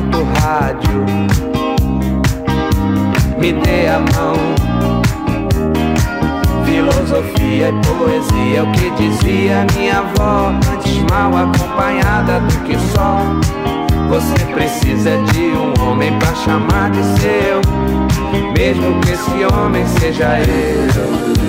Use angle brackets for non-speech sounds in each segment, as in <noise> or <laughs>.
momento rádio. Me dê a mão. Filosofia e poesia, é o que dizia minha avó, antes mal acompanhada do que só. Você precisa de um homem pra chamar de seu, mesmo que esse homem seja eu.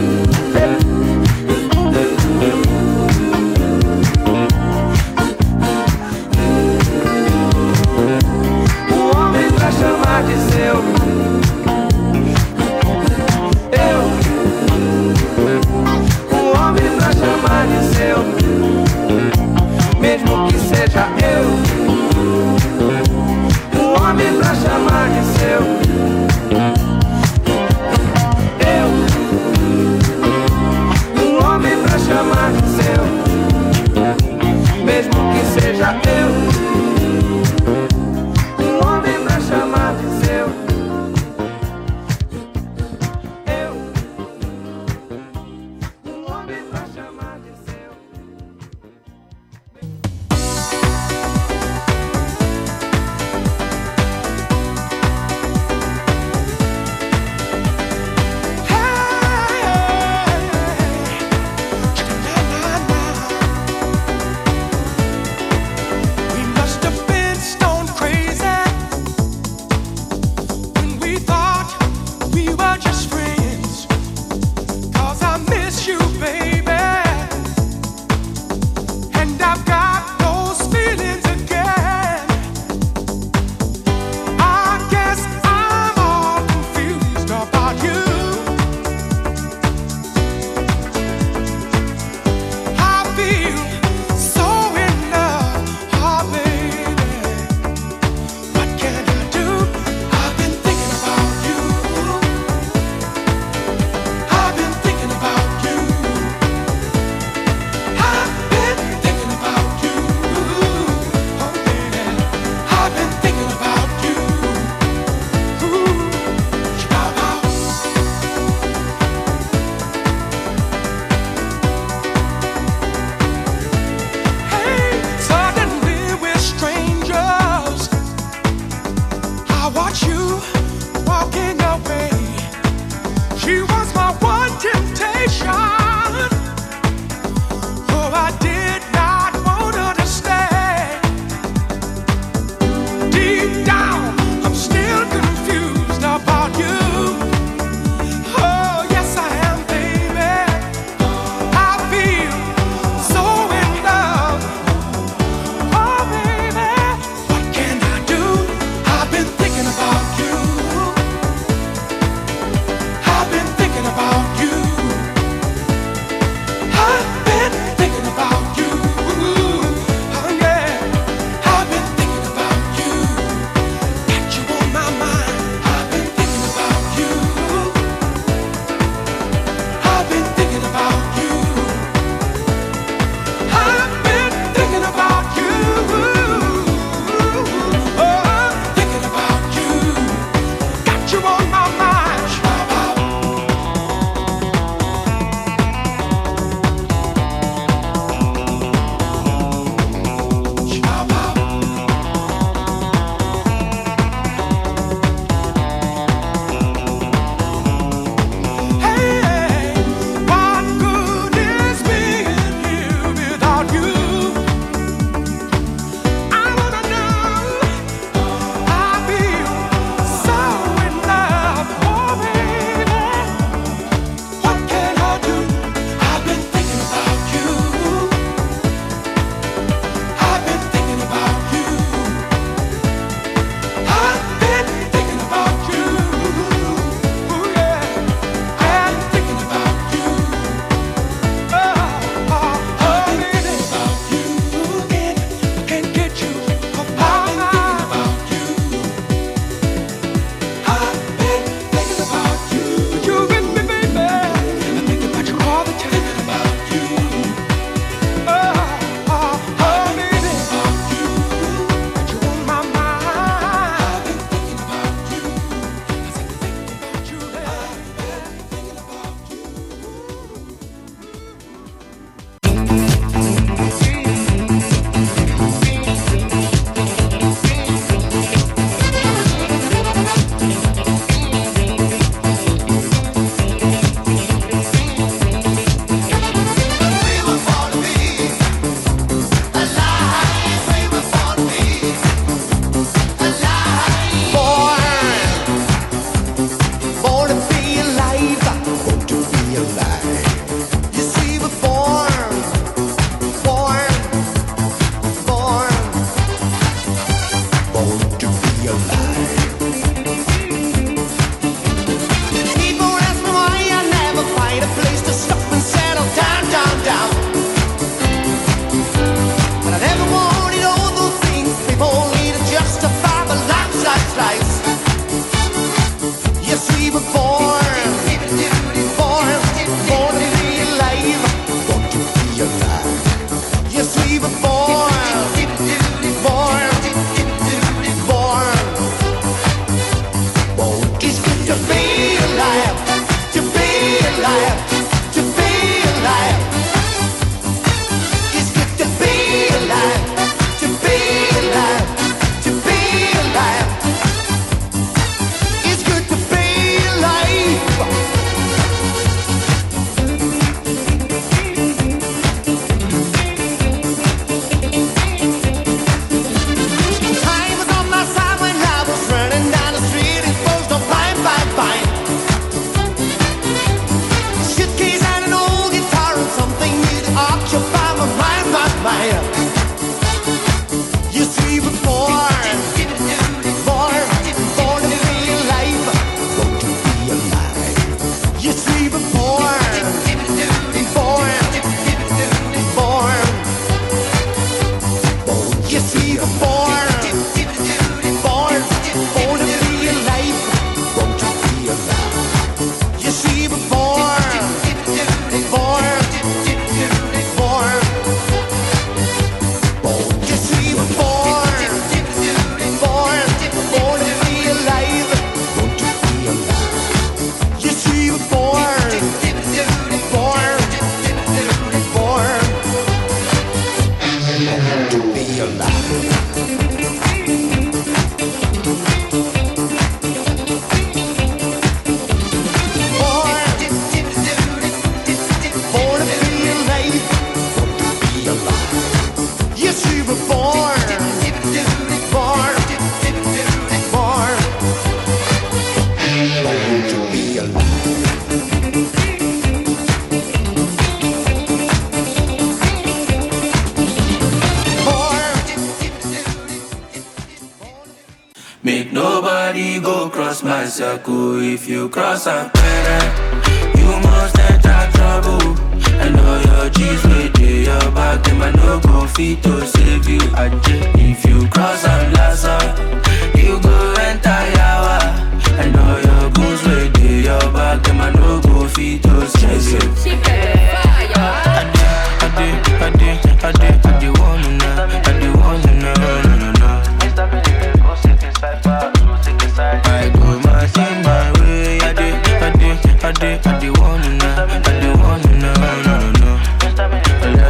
Cross a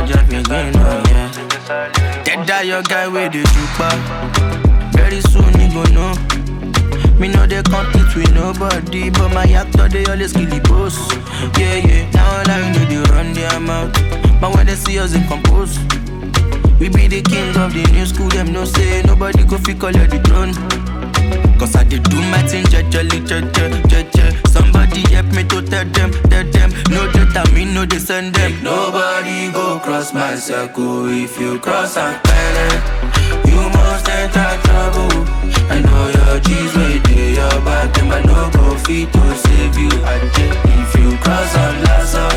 Just begin, oh yeah. That die your guy with the jupa. Very soon you gon' know. Me know they compete with nobody, but my actor they always kill the boss. Yeah, yeah. Now I know they run their mouth, but when they see us they compose. We be the kings of the new school, them no say nobody go fi call the throne. Cause I did do my thing, jejely, jeje, jeje. Somebody help me to tell them, tell them. No data, me no they send them. Nobody go cross my circle. If you cross a parent, you must enter trouble. I know your G's way they your back, them I no go fit to save you. If you cross blaster,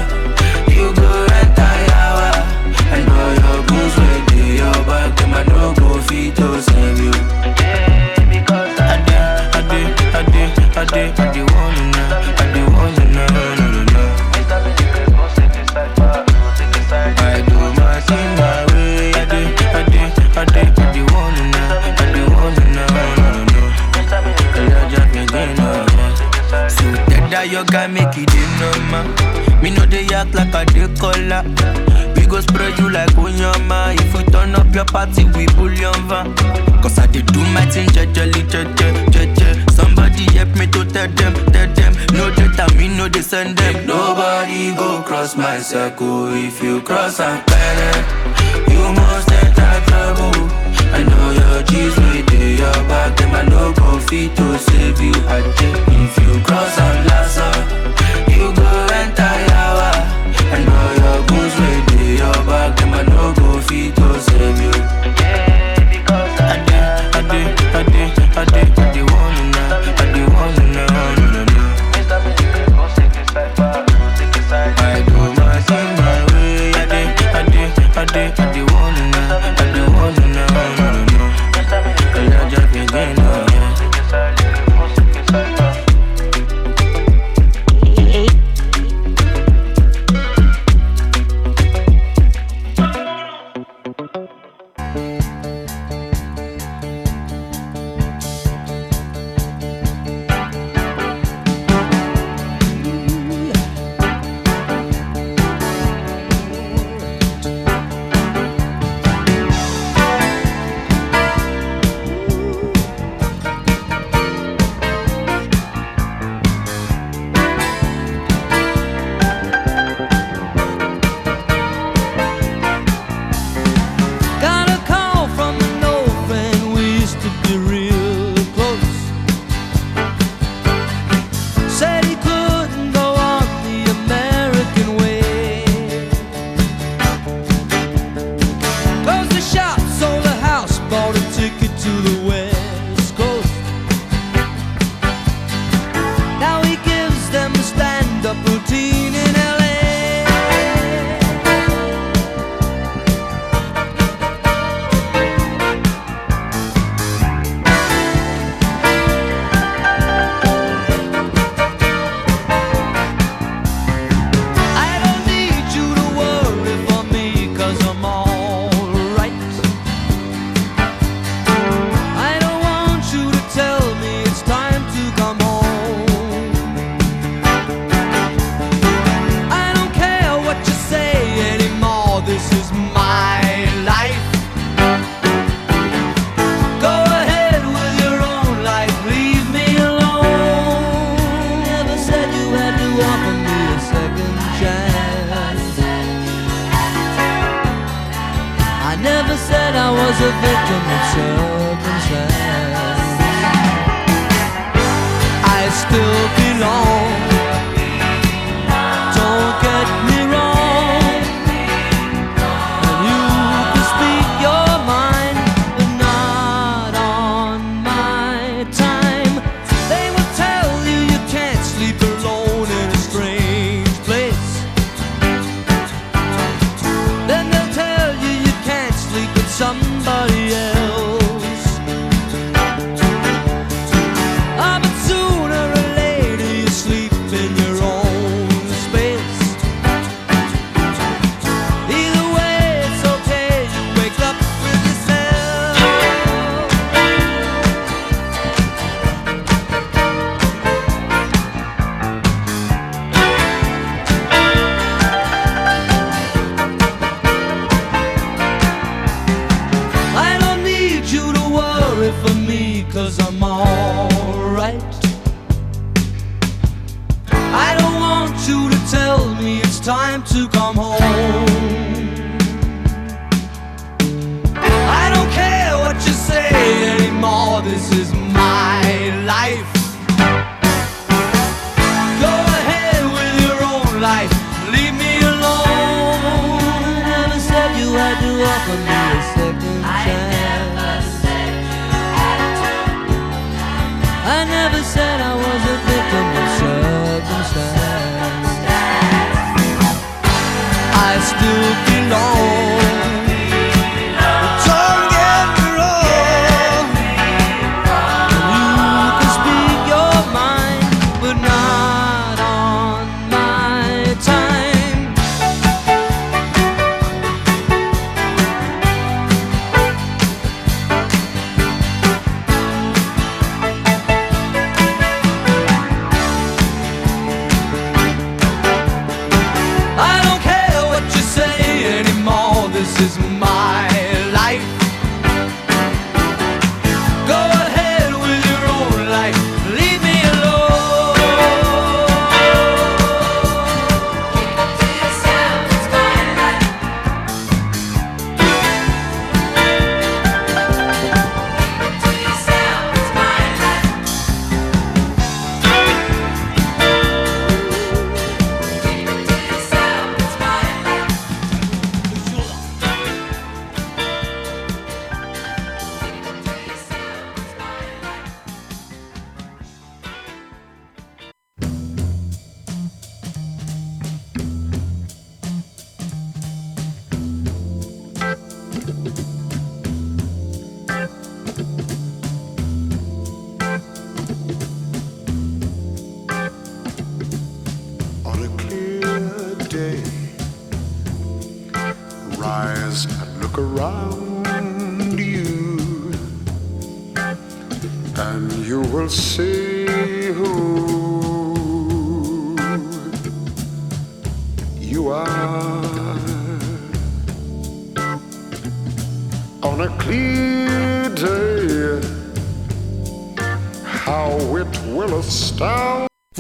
that make it in normal. Me know they act like a day color. We go spread you like onyama. If we turn up your party, we bullion van. Cause I did do my thing, jejely, jeje, jeje. Somebody help me to tell them, tell them. No data, me know they send them. Nobody go cross my circle. If you cross a parent, you must enter trouble. I know your G's with your back, them I no go fit to save you. I. If you cross a blaster,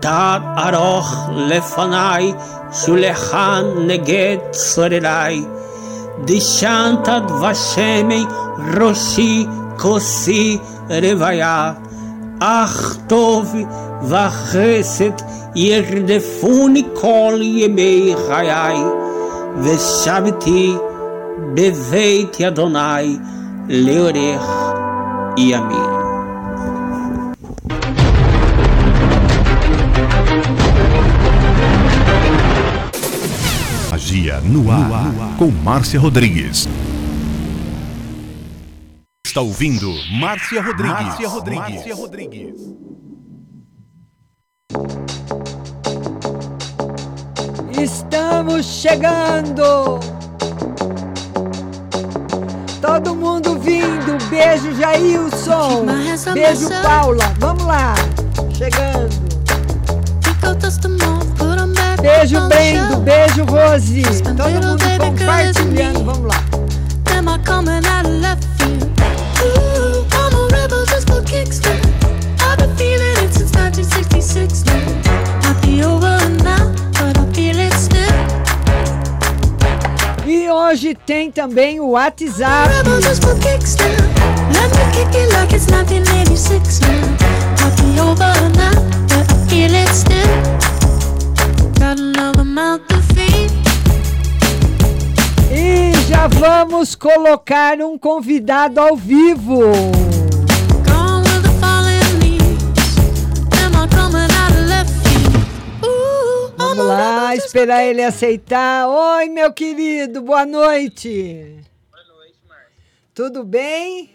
תת ארוך לפניי, שולחן נגד צורריי. דשנת דבשמי ראשי כוסי רוויה. אך טוב וחסד ירדפוני כל ימי חיי, ושבתי בבית אדוני לאורך ימים. Magia no ar, com Márcia Rodrigues. Está ouvindo Márcia Rodrigues. Márcia Rodrigues. Márcia Rodrigues. Estamos chegando! Todo mundo vindo! Beijo, Jailson! Beijo, Paula! Vamos lá! Chegando! Beijo, Brendo! Beijo, Rose! Todo mundo compartilhando! Vamos lá! Am I coming out of left field? Ooh, I'm a rebel just for kicks now. I've been feeling it since 1966 now. Might be over now, but I feel it still. E hoje tem também o WhatsApp. Rebel just for kicks now. Let me kick it like it's 1986 now. Might be over now, but I feel it still. E já vamos colocar um convidado ao vivo. Vamos lá, esperar ele aceitar. Oi, meu querido, boa noite. Boa noite, Márcio. Tudo bem?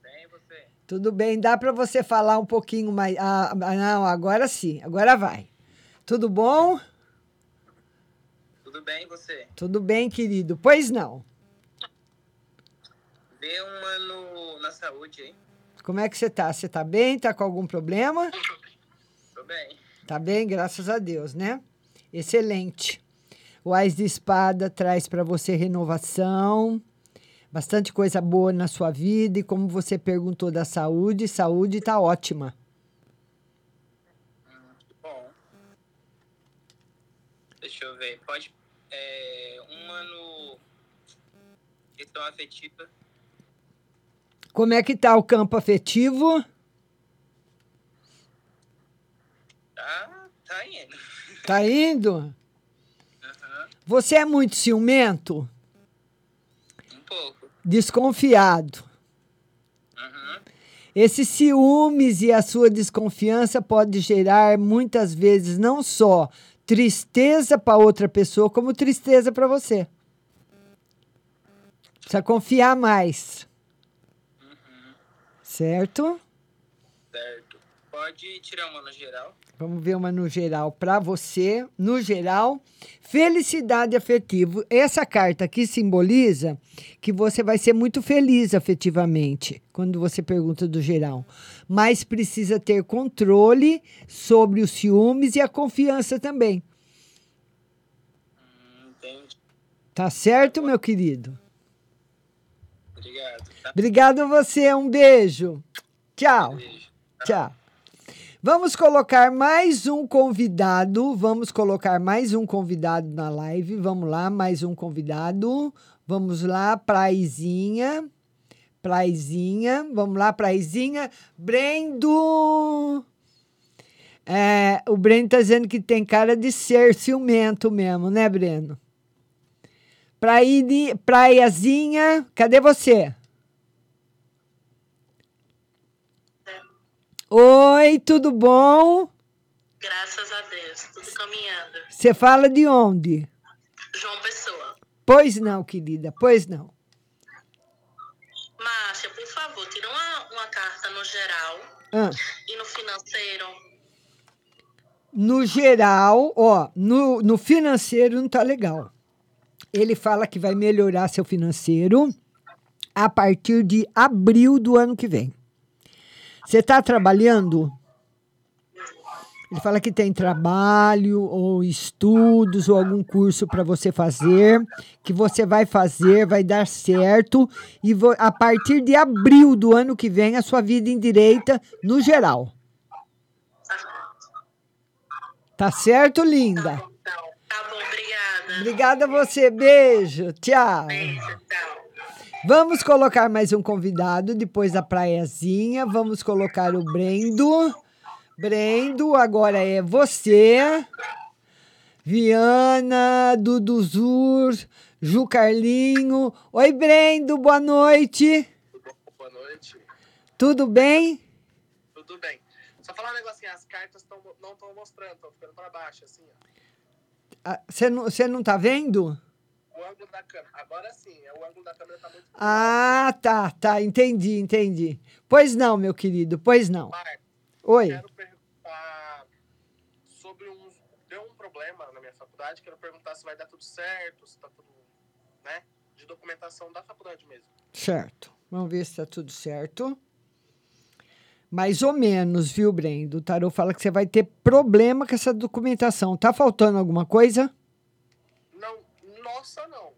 Bem, você? Tudo bem, dá para você falar um pouquinho mais. Ah, ah, não, agora sim, agora vai. Tudo bom? Tudo bem, você? Tudo bem, querido. Pois não. Dê um ano na saúde, hein? Como é que você tá? Você tá bem? Tá com algum problema? Tô bem. Tá bem, graças a Deus, né? Excelente. O Ais de Espada traz para você renovação, bastante coisa boa na sua vida. E como você perguntou da saúde, saúde tá ótima. Deixa eu ver. Pode. É, um ano. Questão afetiva. Como é que tá o campo afetivo? Tá, tá indo. <laughs> Tá indo? Você é muito ciumento? Um pouco. Desconfiado. Esses ciúmes e a sua desconfiança pode gerar muitas vezes não só tristeza para outra pessoa, como tristeza para você. Precisa confiar mais. Certo? Certo. Pode tirar uma no geral. Vamos ver uma no geral para você. No geral, felicidade afetiva. Essa carta aqui simboliza que você vai ser muito feliz afetivamente quando você pergunta do geral. Mas precisa ter controle sobre os ciúmes e a confiança também. Entendi. Tá certo, meu querido? Obrigado. Tá? Obrigado a você. Um beijo. Tchau. Tchau. Vamos colocar mais um convidado. Vamos colocar mais um convidado na live. Vamos lá, mais um convidado. Vamos lá, Praizinha. Praizinha. Vamos lá, Praizinha. Brendo. É, o Breno tá dizendo que tem cara de ser ciumento mesmo, né, Breno? Praí, praiazinha, cadê você? Oi, tudo bom? Graças a Deus, tudo caminhando. Você fala de onde? João Pessoa. Pois não, querida, pois não. Márcia, por favor, tira uma, uma carta no geral Ah, e no financeiro. no geral, ó, no, no financeiro não tá legal. Ele fala que vai melhorar seu financeiro a partir de abril do ano que vem. Você está trabalhando? Ele fala que tem trabalho ou estudos ou algum curso para você fazer, que você vai fazer, vai dar certo e a partir de abril do ano que vem a sua vida endireita no geral. Tá certo, linda? Tá bom, obrigada. Obrigada a você, beijo, tchau. Vamos colocar mais um convidado depois da praiazinha. Vamos colocar o Brendo. Brendo, agora é você. Viana, Duduzur, Ju Carlinho. Oi, Brendo, boa noite. Boa noite. Tudo bem? Tudo bem. Só falar um negocinho, as cartas tão, não estão mostrando, estão ficando para baixo, assim, ó. Ah, Você não, você não tá vendo? o ângulo da câmera. Agora sim, é, o ângulo da câmera tá muito. Ah, tá, tá. Entendi, entendi. Pois não, meu querido, pois não. Oi. Quero perguntar sobre um. Deu um problema na minha faculdade. Quero perguntar se vai dar tudo certo, se tá tudo. né? De documentação da faculdade mesmo. Certo. Vamos ver se tá tudo certo. Mais ou menos, viu, Brendo? O Tarô fala que você vai ter problema com essa documentação. Tá faltando alguma coisa? Não, nossa, não.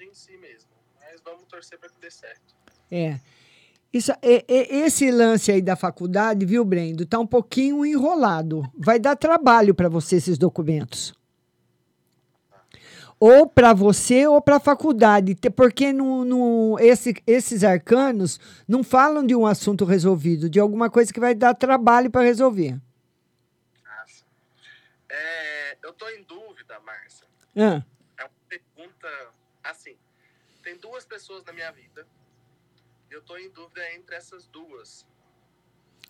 Em si mesmo. Mas vamos torcer para que dê certo. É. Isso, é- é- esse lance aí da faculdade, viu, Brendo? Tá um pouquinho enrolado. Vai dar trabalho para você esses documentos. Ou para você ou para a faculdade, porque no, no- esse- esses arcanos não falam de um assunto resolvido, de alguma coisa que vai dar trabalho para resolver. É, eu tô em dúvida, Márcia. Ah, É uma pergunta assim. Tem duas pessoas na minha vida. Eu tô em dúvida entre essas duas.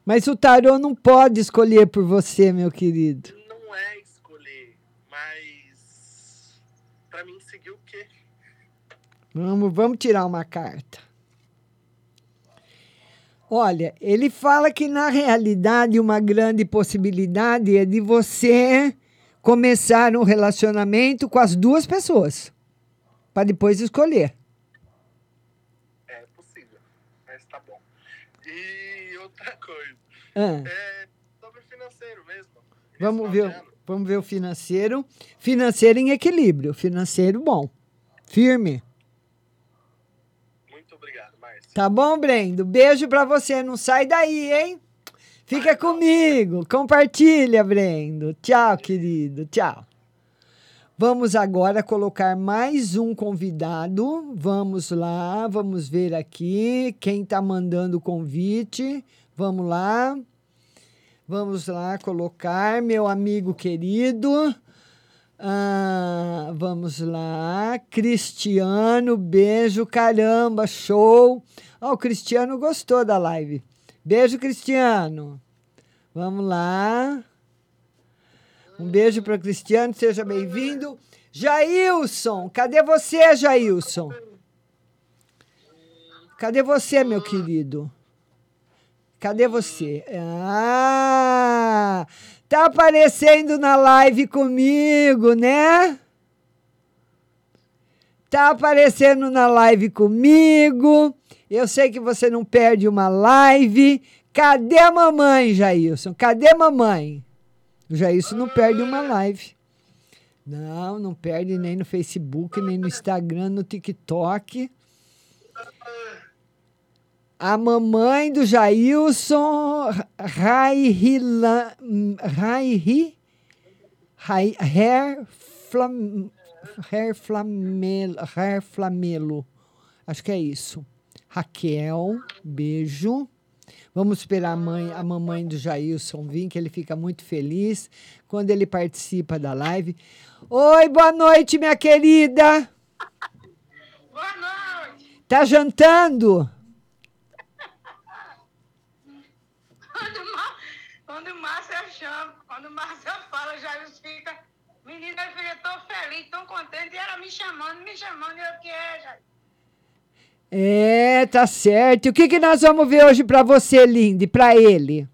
mas o tarô não pode escolher por você, meu querido. Não é escolher, mas pra mim seguir o quê? Vamos, vamos tirar uma carta. Olha, ele fala que na realidade uma grande possibilidade é de você começar um relacionamento com as duas pessoas, para depois escolher. É possível, mas tá bom. E outra <laughs> coisa. Ah. É sobre o financeiro mesmo. Vamos ver, o- vamos ver o financeiro. Financeiro em equilíbrio, financeiro bom, firme. Muito obrigado, Márcia. Tá bom, Brendo? Beijo pra você. Não sai daí, hein? Fica comigo. Compartilha, Brendo. Tchau, querido. Tchau. Vamos agora colocar mais um convidado. Vamos lá, vamos ver aqui quem tá mandando o convite. Vamos lá. Vamos lá colocar meu amigo querido. Ah, vamos lá. Cristiano, beijo, caramba, show. Ó, o Cristiano gostou da live. Beijo, Cristiano. Vamos lá. Um beijo para Cristiano, seja bem-vindo. Jailson, cadê você, Jailson? Cadê você, meu querido? Cadê você? Ah, tá aparecendo na live comigo, né? Tá aparecendo na live comigo. Eu sei que você não perde uma live. Cadê a mamãe, Jailson? Cadê a mamãe? O Jailson não perde uma live. Não, não perde nem no Facebook, nem no Instagram, no TikTok. A mamãe do Jailson, Raihila, Raihi, Rai, Hair, Flam, Hair, Flamelo, Hair Flamelo. Acho que é isso. Raquel, beijo. Vamos esperar a, mãe, a mamãe do Jailson vir, que ele fica muito feliz quando ele participa da live. Oi, boa noite, minha querida. Boa noite. Tá jantando? Quando, o Ma- quando o Márcio chama, quando o Márcio fala, já fica. Menina, eu fiquei tão feliz, tão contente, e ela me chamando, me chamando, e eu que é, já. É, tá certo. O que, que nós vamos ver hoje pra você, Lindy? Pra ele?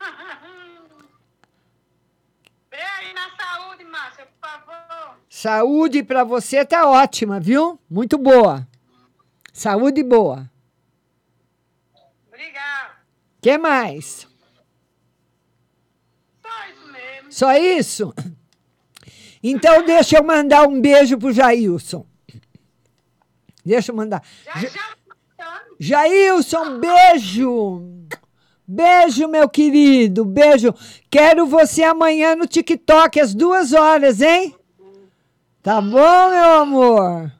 <laughs> Vê aí na saúde, Márcia, por favor. Saúde pra você tá ótima, viu? Muito boa. Saúde boa. Obrigada. que mais? Só isso mesmo. Só isso? Então deixa eu mandar um beijo pro Jailson. Deixa eu mandar. Ja- Jailson, beijo! Beijo, meu querido, beijo. Quero você amanhã no TikTok às duas horas, hein? Tá bom, meu amor?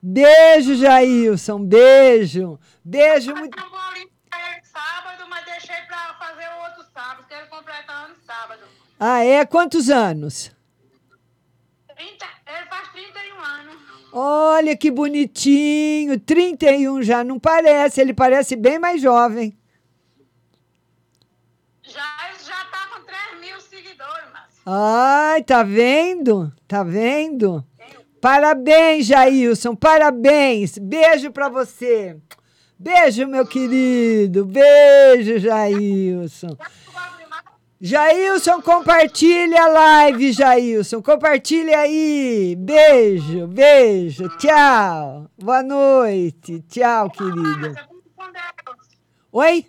Beijo, Jailson, beijo. Beijo muito. Eu vou ali pra ele sábado, mas deixei pra fazer o outro sábado, que ele completa ano sábado. Ah, é? Quantos anos? 30, ele faz 31 anos. Olha que bonitinho, 31 já, não parece, ele parece bem mais jovem. Já, já tá com 3 mil seguidores, Márcia. Ai, tá vendo? Tá vendo? Parabéns, Jailson, parabéns. Beijo pra você. Beijo, meu querido. Beijo, Jailson. Jailson, compartilha a live, Jailson. Compartilha aí. Beijo, beijo. Tchau. Boa noite. Tchau, querido. Oi?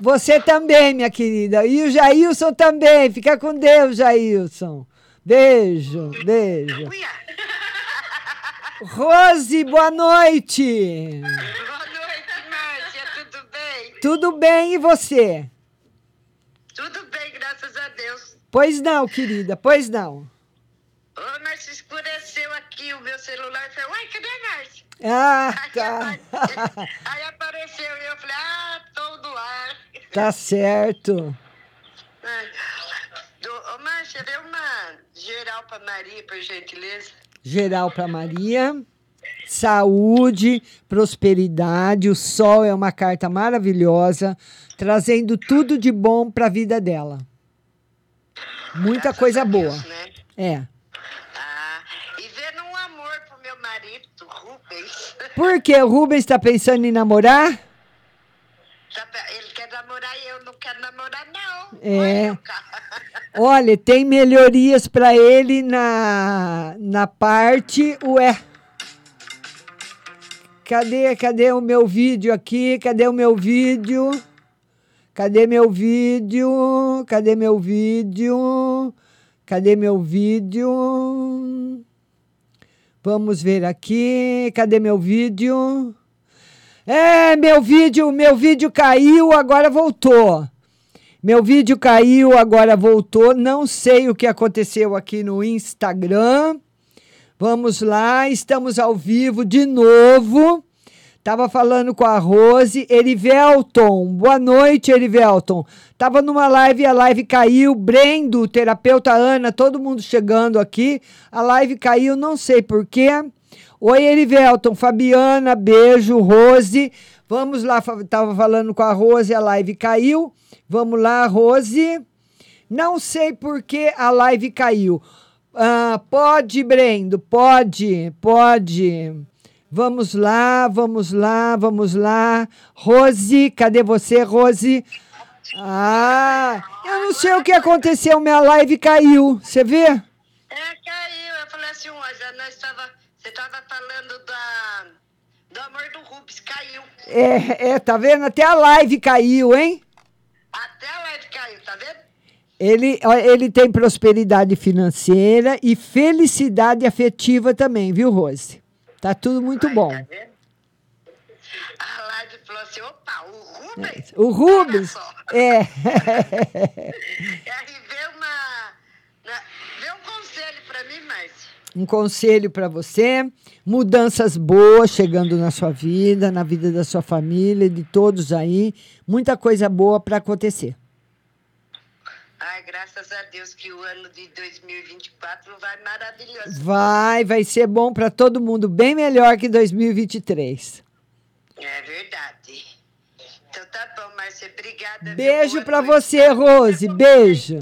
Você também, minha querida. E o Jailson também. Fica com Deus, Jailson. Beijo, beijo. <laughs> Rose, boa noite. Boa noite? Tudo bem e você? Tudo bem, graças a Deus. Pois não, querida, pois não. Ô, Márcia, escureceu aqui o meu celular. Eu falei, uai, cadê a Márcia? Ah, tá. <laughs> Aí apareceu e eu falei, ah, tô no ar. Tá certo. Do- Ô, Márcia, dê uma geral pra Maria, por gentileza. Geral para Maria. Saúde, prosperidade. O sol é uma carta maravilhosa, trazendo tudo de bom para a vida dela. Muita coisa boa. né? É. E vendo um amor pro meu marido, Rubens. <laughs> Por que o Rubens está pensando em namorar? Tá Ele quer namorar e eu não quero namorar, não. É. Olha, <laughs> tem melhorias para ele na, na parte. Ué. Cadê, cadê o meu vídeo aqui? Cadê o meu vídeo? Cadê meu vídeo? Cadê meu vídeo? Cadê meu vídeo? Vamos ver aqui. Cadê meu vídeo? É, meu vídeo, meu vídeo caiu, agora voltou. Meu vídeo caiu, agora voltou. Não sei o que aconteceu aqui no Instagram. Vamos lá, estamos ao vivo de novo. Tava falando com a Rose, Erivelton. Boa noite, Erivelton. Tava numa live, a live caiu. Brendo, terapeuta Ana, todo mundo chegando aqui. A live caiu, não sei porquê. Oi, Erivelton, Fabiana, beijo, Rose. Vamos lá, tava falando com a Rose, a live caiu. Vamos lá, Rose. Não sei por que a live caiu. Ah, pode, Brendo, pode, pode. Vamos lá, vamos lá, vamos lá. Rose, cadê você, Rose? Ah, eu não sei o que aconteceu, minha live caiu. Você vê? É, caiu. Eu falei assim, olha, nós tava, você tava falando da, do amor do Rubens, caiu. É, é, tá vendo? Até a live caiu, hein? Até a live caiu, tá vendo? Ele, ele tem prosperidade financeira e felicidade afetiva também, viu, Rose? Tá tudo muito bom. A live falou assim, opa, o Rubens? O Rubens, é. <laughs> Vê uma... na- Vê um conselho pra mim, Márcia. um conselho para você: mudanças boas chegando na sua vida, na vida da sua família, de todos aí. Muita coisa boa para acontecer. Ai, graças a Deus que o ano de 2024 vai maravilhoso. Vai, vai ser bom para todo mundo, bem melhor que 2023. É verdade. Então tá bom, Márcia, obrigada. Beijo para você, Rose. Beijo.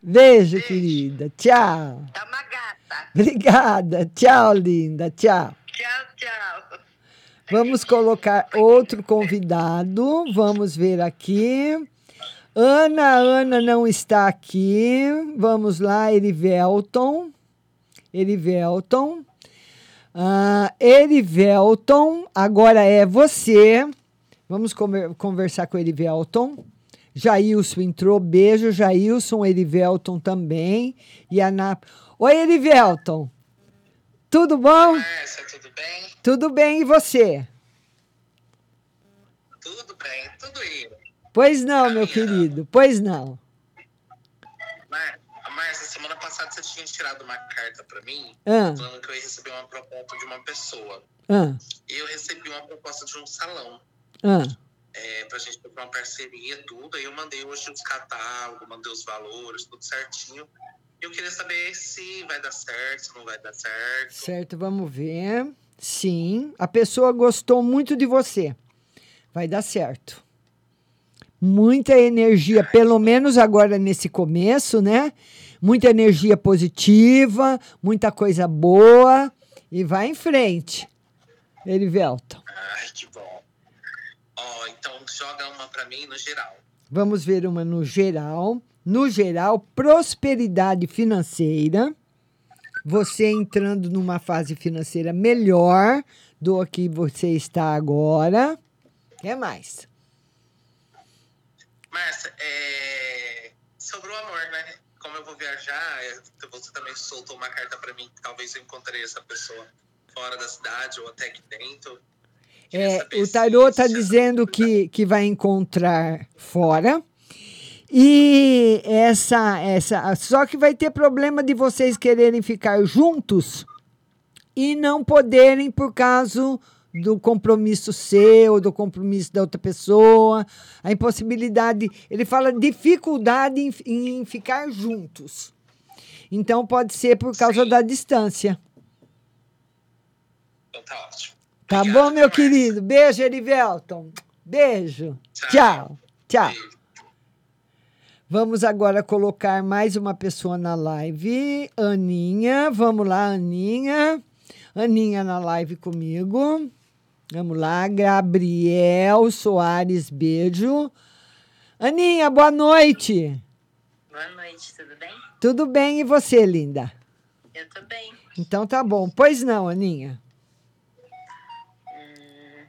Beijo, querida. Tchau. Tá uma gata. Obrigada. Tchau, linda. Tchau. Tchau, tchau. Vamos colocar outro convidado. Vamos ver aqui. Ana, Ana não está aqui. Vamos lá, Erivelton. Erivelton. Ah, Erivelton, agora é você. Vamos conver- conversar com Erivelton. Jailson entrou. Beijo, Jailson. Erivelton também. E a Ana. Oi, Erivelton. Tudo bom? Tudo bem? Tudo bem, e você? Tudo bem, tudo indo. Pois não, meu querido, pois não. Márcia, semana passada você tinha tirado uma carta pra mim, Ah. falando que eu ia receber uma proposta de uma pessoa. Ah, E eu recebi uma proposta de um salão. ah, É, pra gente ter uma parceria, tudo. Aí eu mandei hoje os catálogos, mandei os valores, tudo certinho. Eu queria saber se vai dar certo, se não vai dar certo. certo, vamos ver. Sim, a pessoa gostou muito de você. Vai dar certo. Muita energia, pelo menos agora nesse começo, né? Muita energia positiva, muita coisa boa e vai em frente. Erivelton. Ai, que bom. Ó, então joga uma pra mim no geral. Vamos ver uma no geral. No geral, prosperidade financeira. Você entrando numa fase financeira melhor do que você está agora. O que mais? Márcia, é... sobre o amor, né? Como eu vou viajar, é, você também soltou uma carta pra mim que talvez eu encontrei essa pessoa fora da cidade ou até aqui dentro. É, o tarô está dizendo que, que vai encontrar fora. E essa, essa. Só que vai ter problema de vocês quererem ficar juntos e não poderem por causa do compromisso seu, do compromisso da outra pessoa, a impossibilidade. Ele fala dificuldade em, em ficar juntos. Então pode ser por causa da distância. Então tá ótimo. Tá bom, meu querido? Beijo, Erivelton. Beijo. Tchau. Tchau. Vamos agora colocar mais uma pessoa na live. Aninha. Vamos lá, Aninha. Aninha na live comigo. Vamos lá. Gabriel Soares, beijo. Aninha, boa noite. Boa noite, tudo bem? Tudo bem e você, linda? Eu tô bem. Então tá bom. Pois não, Aninha. Hum,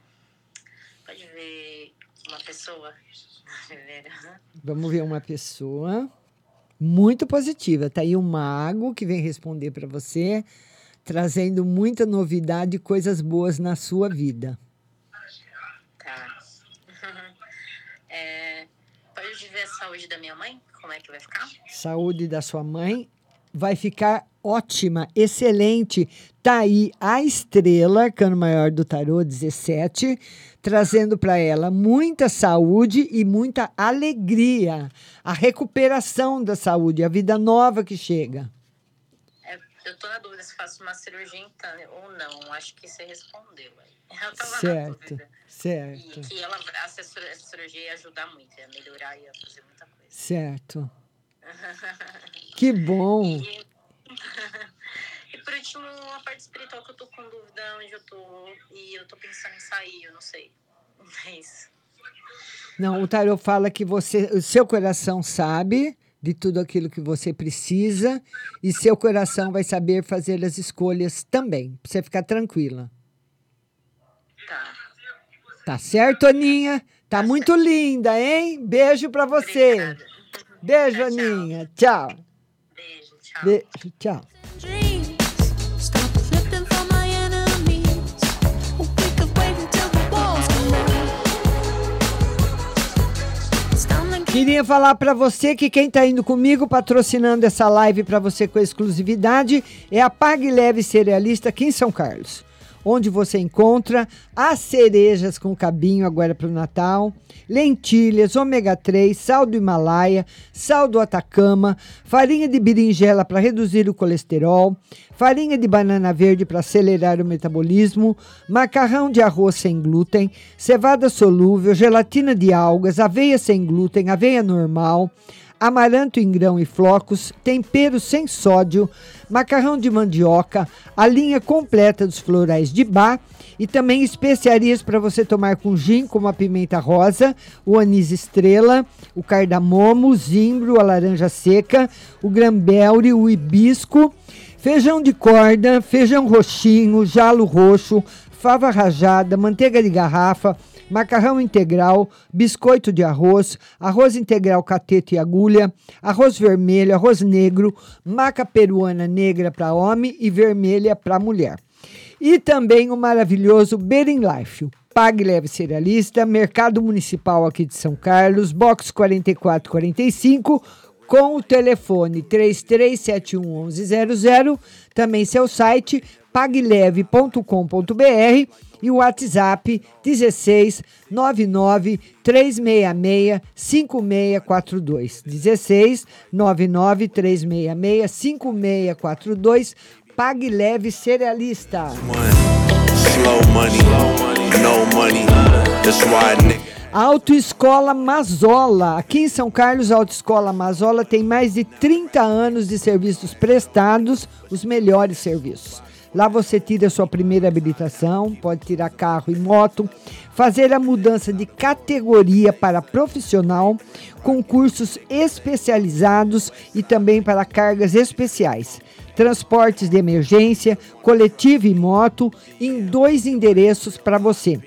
pode ver uma pessoa. <laughs> Vamos ver uma pessoa muito positiva. Tá aí um mago que vem responder para você, trazendo muita novidade e coisas boas na sua vida. Tá. <laughs> É, pode ver a saúde da minha mãe? Como é que vai ficar? Saúde da sua mãe vai ficar ótima, excelente. Tá aí a estrela, cano maior do tarô 17, trazendo para ela muita saúde e muita alegria. A recuperação da saúde, a vida nova que chega. Eu tô na dúvida se faço uma cirurgia então ou não. Acho que você respondeu. aí. <laughs> Eu tava na Certo, dúvida. certo, E que ela, essa cir- essa cirurgia ia ajudar muito, ia melhorar, ia fazer muita coisa. certo. <laughs> Que bom. E, <laughs> e por último, a parte espiritual que eu tô com dúvida onde eu tô. E eu tô pensando em sair, eu não sei. Isso. Não, o tarô fala que você, o seu coração sabe de tudo aquilo que você precisa e seu coração vai saber fazer as escolhas também, pra você ficar tranquila. Tá. Tá certo, Aninha? Tá muito linda, hein? Beijo pra você. Beijo, Aninha. Tchau. Beijo, tchau. Beijo, tchau. Queria falar para você que quem está indo comigo patrocinando essa live para você com exclusividade é a Pague Leve Cerealista aqui em São Carlos, onde você encontra as cerejas com cabinho agora para o Natal, lentilhas, ômega 3, sal do Himalaia, sal do Atacama, farinha de berinjela para reduzir o colesterol, farinha de banana verde para acelerar o metabolismo, macarrão de arroz sem glúten, cevada solúvel, gelatina de algas, aveia sem glúten, aveia normal, amaranto em grão e flocos, tempero sem sódio, macarrão de mandioca, a linha completa dos florais de bar e também especiarias para você tomar com gin, como a pimenta rosa, o anis estrela, o cardamomo, o zimbro, a laranja seca, o grambelre, o hibisco, feijão de corda, feijão roxinho, jalo roxo, fava rajada, manteiga de garrafa, macarrão integral, biscoito de arroz, arroz integral catete e agulha, arroz vermelho, arroz negro, maca peruana negra para homem e vermelha para mulher. E também o maravilhoso Bering Life. Pague Leve Cerealista, Mercado Municipal aqui de São Carlos, box 4445, com o telefone 33711100, também seu site pagleve.com.br e o WhatsApp 16 99 366 5642. 16 99 366 5642. Pague Leve Cerealista. Autoescola Mazola. Aqui em São Carlos, a Autoescola Mazola tem mais de 30 anos de serviços prestados, os melhores serviços. Lá você tira sua primeira habilitação, pode tirar carro e moto, fazer a mudança de categoria para profissional, com cursos especializados e também para cargas especiais. Transportes de emergência, coletivo e moto, em dois endereços para você.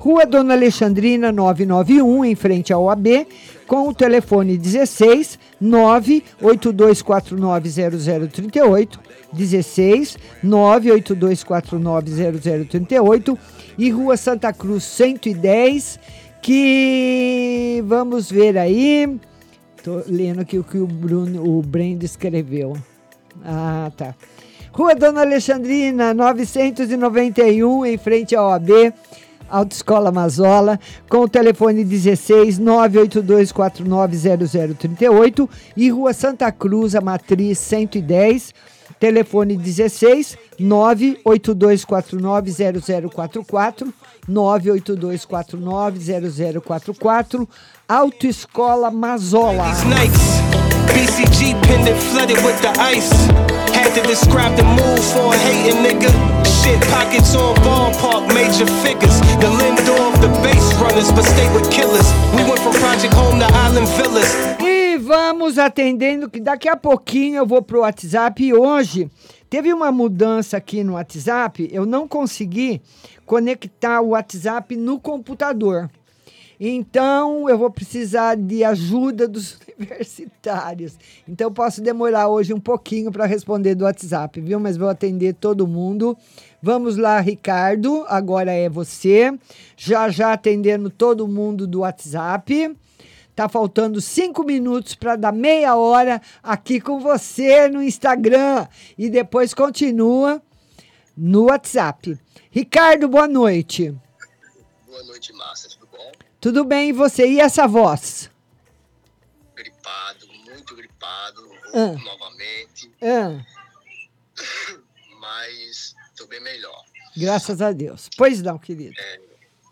Rua Dona Alexandrina 991, em frente ao AB, com o telefone 16 982490038, 16 982490038 e Rua Santa Cruz 110, que vamos ver aí. Tô lendo aqui o que o Bruno, o Brendo escreveu. Ah, tá. Rua Dona Alexandrina 991, em frente ao AB. Autoescola Mazola, com o telefone 16 982490038 e Rua Santa Cruz, a Matriz 110, telefone 16 982490044, 982490044, Autoescola Mazola. BCG pinned it flooded with the ice. Had to describe the move for a hating nigga. Shit, pockets on ballpark, major figures. The Lindor, the base runners, but stay with killers. We went from Project Home to Island Villas. E vamos atendendo, que daqui a pouquinho eu vou pro WhatsApp. E hoje teve uma mudança aqui no WhatsApp, eu não consegui conectar o WhatsApp no computador. Então eu vou precisar de ajuda dos <laughs> universitários. Então posso demorar hoje um pouquinho para responder do WhatsApp, viu? Mas vou atender todo mundo. Vamos lá, Ricardo. Agora é você. Já já atendendo todo mundo do WhatsApp. Tá faltando cinco minutos para dar meia hora aqui com você no Instagram. E depois continua no WhatsApp. Ricardo, boa noite. Boa noite, Márcia. Tudo bem, e você? E essa voz? Gripado, muito gripado, Ah. novamente, Ah, <coughs> mas tô bem melhor. graças a Deus. Pois não, querido. É,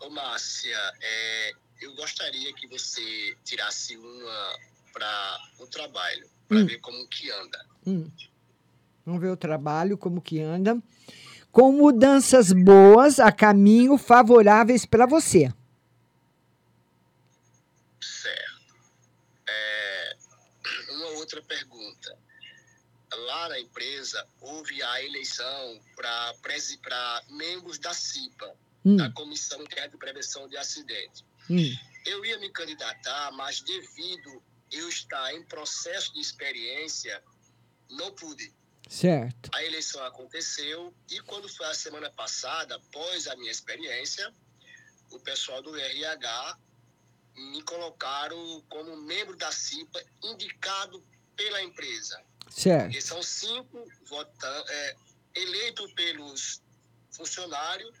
ô, Márcia, é, eu gostaria que você tirasse uma para o trabalho, para Hum. ver como que anda. Hum. Vamos ver o trabalho, como que anda. Com mudanças boas a caminho favoráveis para você. Certo. É, uma outra pergunta. Lá na empresa houve a eleição para membros da CIPA, Hum. da Comissão de Prevenção de Acidentes. Hum. Eu ia me candidatar, mas devido eu estar em processo de experiência, não pude. Certo. A eleição aconteceu e quando foi a semana passada, após a minha experiência, o pessoal do RH me colocaram como membro da CIPA indicado pela empresa. Certo. Porque são cinco votan- é, eleitos pelos funcionários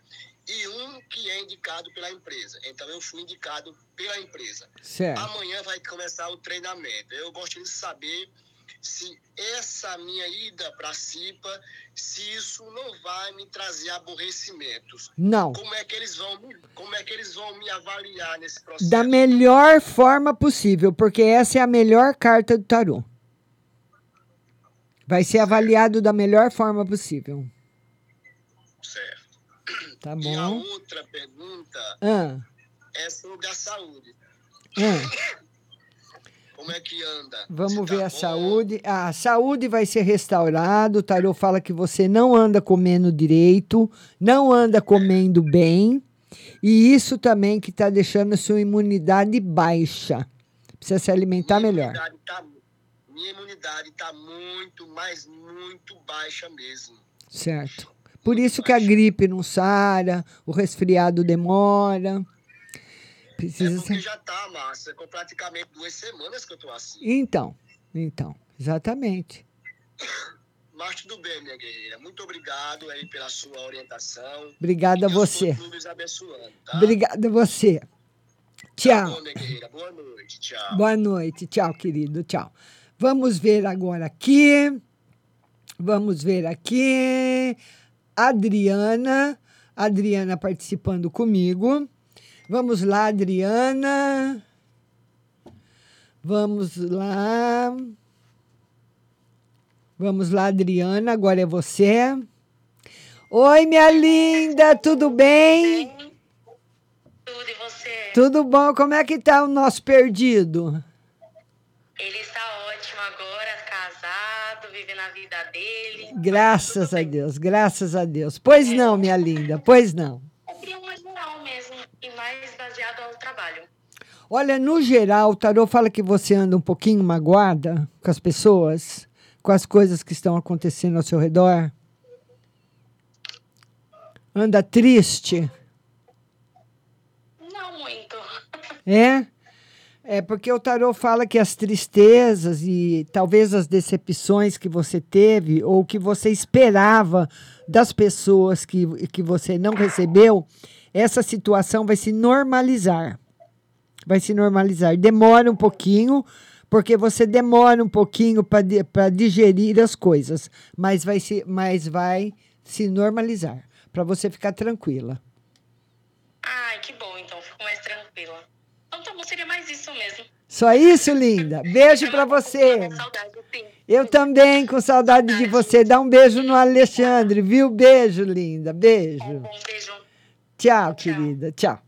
e um que é indicado pela empresa. Então eu fui indicado pela empresa. Certo. Amanhã vai começar o treinamento. Eu gostaria de saber se essa minha ida para a CIPA, se isso não vai me trazer aborrecimentos. Não. Como é que eles vão, me- como é que eles vão me avaliar nesse processo? Da melhor forma possível, porque essa é a melhor carta do tarô. Vai ser avaliado da melhor forma possível. Certo. Tá E a bom? outra pergunta Ah, é sobre a saúde. ah. Como é que anda? Vamos ver a saúde. A saúde vai ser restaurada. O tarô fala que você não anda comendo direito, não anda comendo bem. E isso também que está deixando a sua imunidade baixa. Precisa se alimentar melhor. Imunidade tá- minha imunidade está muito, mas muito baixa mesmo. Certo. Por isso que a gripe não sara, o resfriado demora. Precisa É Porque ser. já tá, Márcia, com praticamente duas semanas que eu tô assim. Então, então, exatamente. Mas tudo bem, minha guerreira. Muito obrigado aí pela sua orientação. Obrigada a E Deus você. tá? Obrigada a você. Tchau. Bom, minha guerreira. Boa noite. Tchau. Boa noite. Tchau, querido. Tchau. Vamos ver agora aqui. Vamos ver aqui. Adriana. Adriana participando comigo. Vamos lá, Adriana. Vamos lá. Vamos lá, Adriana. Agora é você. Oi, minha linda, tudo bem? Tudo e você? Tudo bom? Como é que tá o nosso perdido? Ele vivendo a vida dele. Graças a Deus, graças a Deus. Pois não, minha linda, pois não. Uma geral mesmo e mais baseado ao trabalho. Olha, no geral, o tarô fala que você anda um pouquinho magoada com as pessoas, com as coisas que estão acontecendo ao seu redor. Anda triste. Não muito. É? É porque o tarô fala que as tristezas e talvez as decepções que você teve ou que você esperava das pessoas que, que você não recebeu, essa situação vai se normalizar. Vai se normalizar. Demora um pouquinho, porque você demora um pouquinho para digerir as coisas, mas vai se, mas vai se normalizar, para você ficar tranquila. Ai, que bom, então fico mais tranquila. Tá bom, seria mais isso mesmo. Só isso, linda. Beijo para você. Saudade, sim. Eu também, com saudade de você. Dá um beijo no Alexandre, viu? Beijo, linda. Beijo. Um beijo. Tchau, querida. Tchau.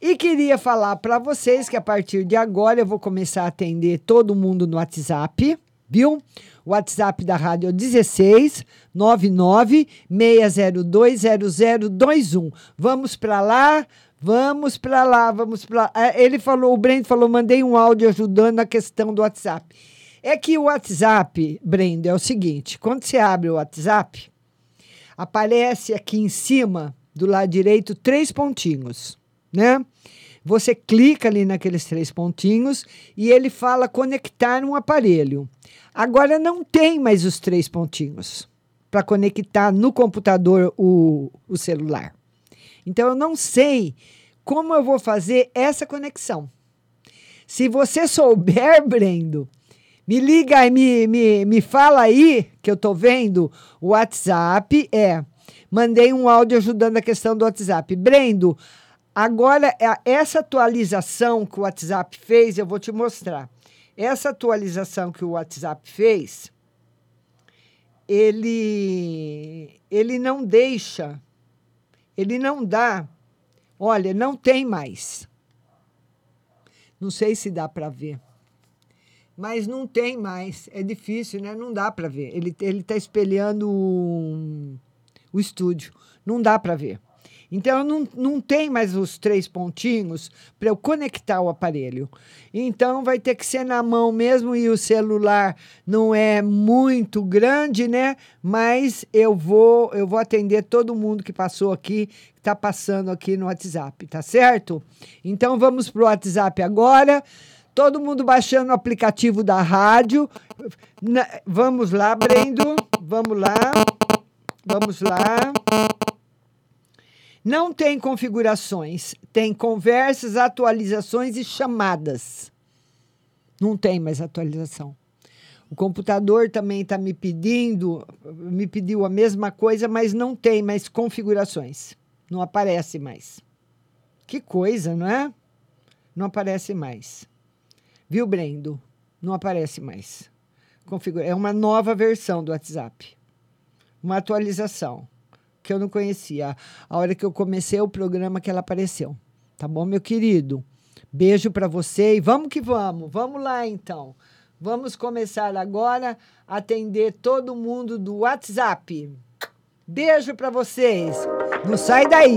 E queria falar para vocês que a partir de agora eu vou começar a atender todo mundo no WhatsApp, viu? O WhatsApp da rádio é 16 99 602 0021. Vamos para lá. Vamos para lá, vamos para lá. Ele falou, o Brendo falou, mandei um áudio ajudando na questão do WhatsApp. É que o WhatsApp, Brendo, é o seguinte: quando você abre o WhatsApp, aparece aqui em cima, do lado direito, três pontinhos, né? Você clica ali naqueles três pontinhos e ele fala conectar um aparelho. Agora não tem mais os três pontinhos para conectar no computador o, o celular. Então eu não sei como eu vou fazer essa conexão. Se você souber, <laughs> Brendo, me liga e me, me, me fala aí, que eu tô vendo o WhatsApp. É, mandei um áudio ajudando a questão do WhatsApp. Brendo, agora é- essa atualização que o WhatsApp fez, eu vou te mostrar. Essa atualização que o WhatsApp fez, ele, ele não deixa ele não dá. Olha, não tem mais. Não sei se dá para ver. Mas não tem mais. É difícil, né? Não dá para ver. Ele está espelhando o, o estúdio. Não dá para ver. Então, não, não tem mais os três pontinhos para eu conectar o aparelho. Então, vai ter que ser na mão mesmo e o celular não é muito grande, né? Mas eu vou, eu vou atender todo mundo que passou aqui, que está passando aqui no WhatsApp, tá certo? Então, vamos para o WhatsApp agora. Todo mundo baixando o aplicativo da rádio. Na- vamos lá, Brendo. Vamos lá. Vamos lá. Não tem configurações, tem conversas, atualizações e chamadas. Não tem mais atualização. O computador também está me pedindo, me pediu a mesma coisa, mas não tem mais configurações. Não aparece mais. Que coisa, não é? Não aparece mais. Viu, Brendo? Não aparece mais. Configura. É uma nova versão do WhatsApp. Uma atualização que eu não conhecia. A hora que eu comecei o programa que ela apareceu. Tá bom, meu querido? Beijo para você e vamos que vamos. Vamos lá então. Vamos começar agora a atender todo mundo do WhatsApp. Beijo para vocês. Não sai daí.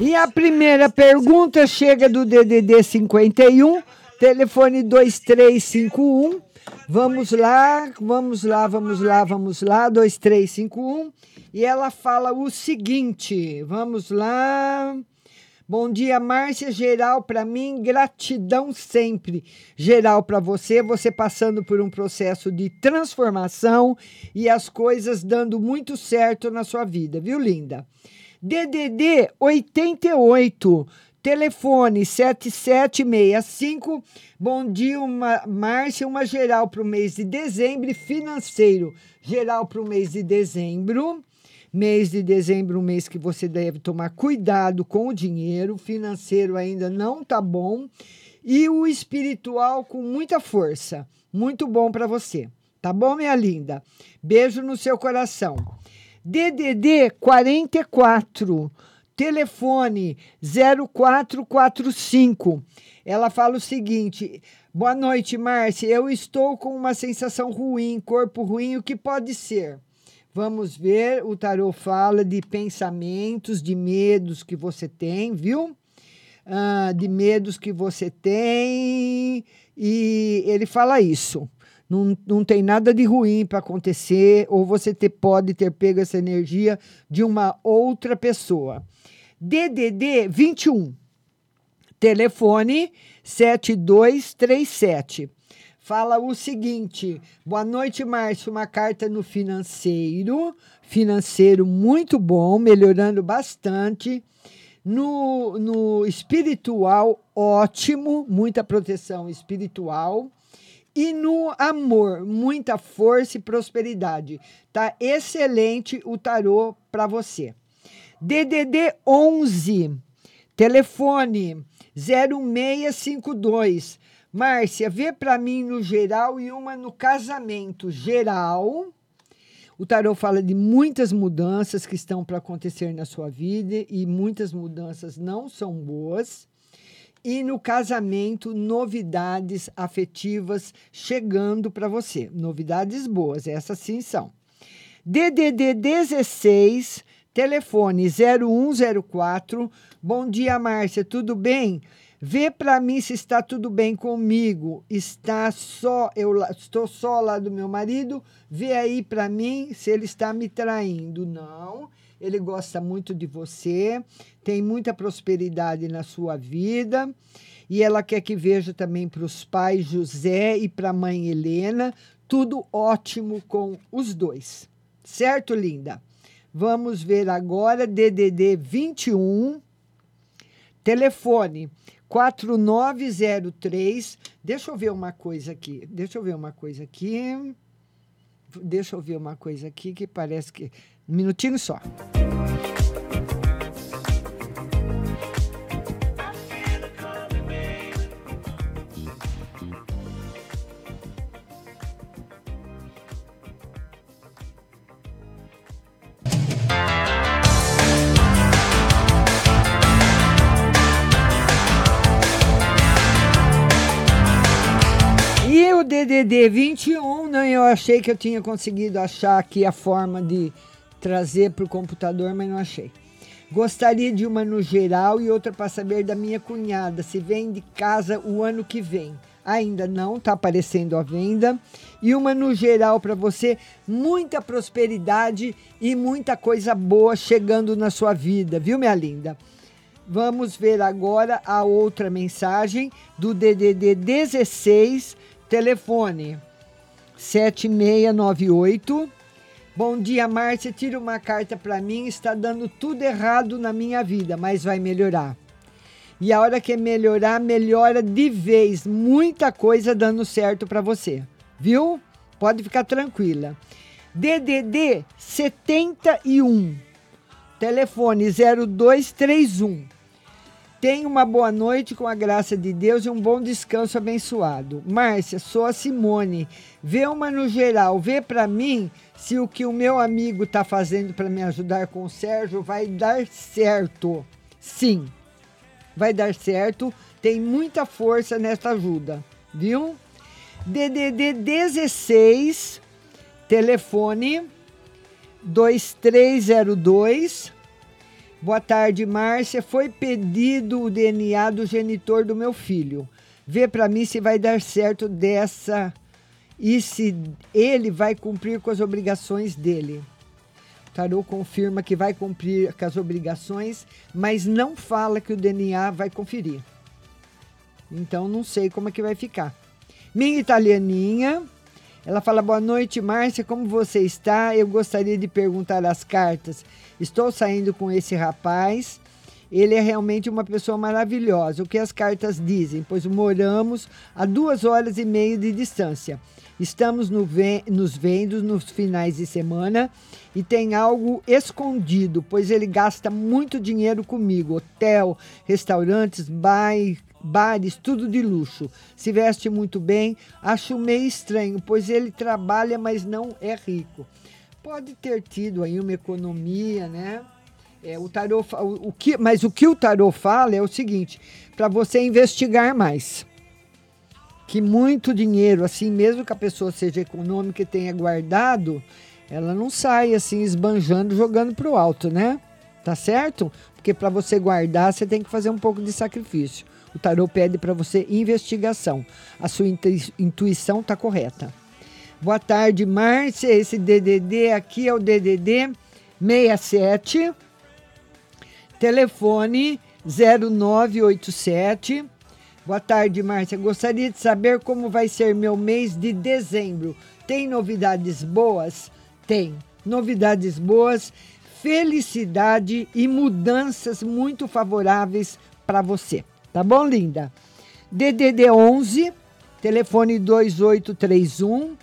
E a primeira pergunta chega do DDD 51, telefone 2351. Vamos lá, vamos lá, vamos lá, vamos lá, 2351. E ela fala o seguinte: vamos lá. Bom dia, Márcia. Geral para mim, gratidão sempre. Geral para você, você passando por um processo de transformação e as coisas dando muito certo na sua vida, viu, linda? DDD 88, telefone 7765. Bom dia, uma, Márcia. Uma geral para o mês de dezembro financeiro. Geral para o mês de dezembro. Mês de dezembro, um mês que você deve tomar cuidado com o dinheiro. Financeiro ainda não tá bom. E o espiritual com muita força. Muito bom para você. Tá bom, minha linda? Beijo no seu coração. DDD 44, telefone 0445. Ela fala o seguinte: Boa noite, Márcia. Eu estou com uma sensação ruim, corpo ruim, o que pode ser? Vamos ver, o tarô fala de pensamentos, de medos que você tem, viu? Ah, de medos que você tem, e ele fala isso. Não, não tem nada de ruim para acontecer, ou você pode ter pego essa energia de uma outra pessoa. DDD 21, telefone 7237. Fala o seguinte: boa noite, Márcio. Uma carta no financeiro, financeiro muito bom, melhorando bastante. No, no espiritual, ótimo, muita proteção espiritual. E no amor, muita força e prosperidade. Tá excelente o tarô para você. DDD 11, telefone 0652. Márcia, vê para mim no geral e uma no casamento geral. O tarô fala de muitas mudanças que estão para acontecer na sua vida e muitas mudanças não são boas. E no casamento, novidades afetivas chegando para você. Novidades boas, essas sim são. DDD 16, telefone 0104. Bom dia, Márcia, tudo bem? Vê para mim se está tudo bem comigo. Está só eu lá- estou só lado do meu marido. Vê aí para mim se ele está me traindo. Não. Ele gosta muito de você, tem muita prosperidade na sua vida. E ela quer que veja também para os pais José e para a mãe Helena. Tudo ótimo com os dois. Certo, linda? Vamos ver agora DDD 21. Telefone 4903. Deixa eu ver uma coisa aqui. Deixa eu ver uma coisa aqui. Deixa eu ver uma coisa aqui que parece que. Um minutinho só. CD21, né? Eu achei que eu tinha conseguido achar aqui a forma de trazer para o computador, mas não achei. Gostaria de uma no geral e outra para saber da minha cunhada, se vem de casa o ano que vem. Ainda não está aparecendo a venda. E uma no geral para você, muita prosperidade e muita coisa boa chegando na sua vida, viu, minha linda? Vamos ver agora a outra mensagem do DDD 16 telefone 7698. Bom dia, Márcia. Tira uma carta para mim. Está dando tudo errado na minha vida, mas vai melhorar. E a hora que melhorar, melhora de vez. Muita coisa dando certo para você, viu? Pode ficar tranquila. DDD 71, telefone 0231. Tenha uma boa noite com a graça de Deus e um bom descanso abençoado. Márcia, sou a Simone. Vê uma no geral, vê para mim se o que o meu amigo está fazendo para me ajudar com o Sérgio vai dar certo. Sim, vai dar certo. Tem muita força nessa ajuda, viu? DDD 16, telefone 2302. Boa tarde, Márcia. Foi pedido o DNA do genitor do meu filho. Vê para mim se vai dar certo dessa e se ele vai cumprir com as obrigações dele. O tarô confirma que vai cumprir com as obrigações, mas não fala que o DNA vai conferir. Então não sei como é que vai ficar. Minha italianinha, ela fala: Boa noite, Márcia, como você está? Eu gostaria de perguntar as cartas. Estou saindo com esse rapaz. Ele é realmente uma pessoa maravilhosa. O que as cartas dizem? Pois moramos a duas horas e meia de distância. Estamos no ve- nos vendo nos finais de semana e tem algo escondido, pois ele gasta muito dinheiro comigo. Hotel, restaurantes, bai- bares, tudo de luxo. Se veste muito bem. Acho meio estranho, pois ele trabalha, mas não é rico. Pode ter tido aí uma economia, né? É, o tarô, o, o que, mas o que o tarô fala é o seguinte: para você investigar mais. Que muito dinheiro, assim, mesmo que a pessoa seja econômica e tenha guardado, ela não sai assim esbanjando, jogando pro alto, né? Tá certo? Porque para você guardar, você tem que fazer um pouco de sacrifício. O tarô pede para você investigação. A sua intui- intuição tá correta. Boa tarde, Márcia. Esse DDD aqui é o DDD 67 telefone 0987. Boa tarde, Márcia. Gostaria de saber como vai ser meu mês de dezembro. Tem novidades boas? Tem. Novidades boas, felicidade e mudanças muito favoráveis para você. Tá bom, linda? DDD 11, telefone 2831.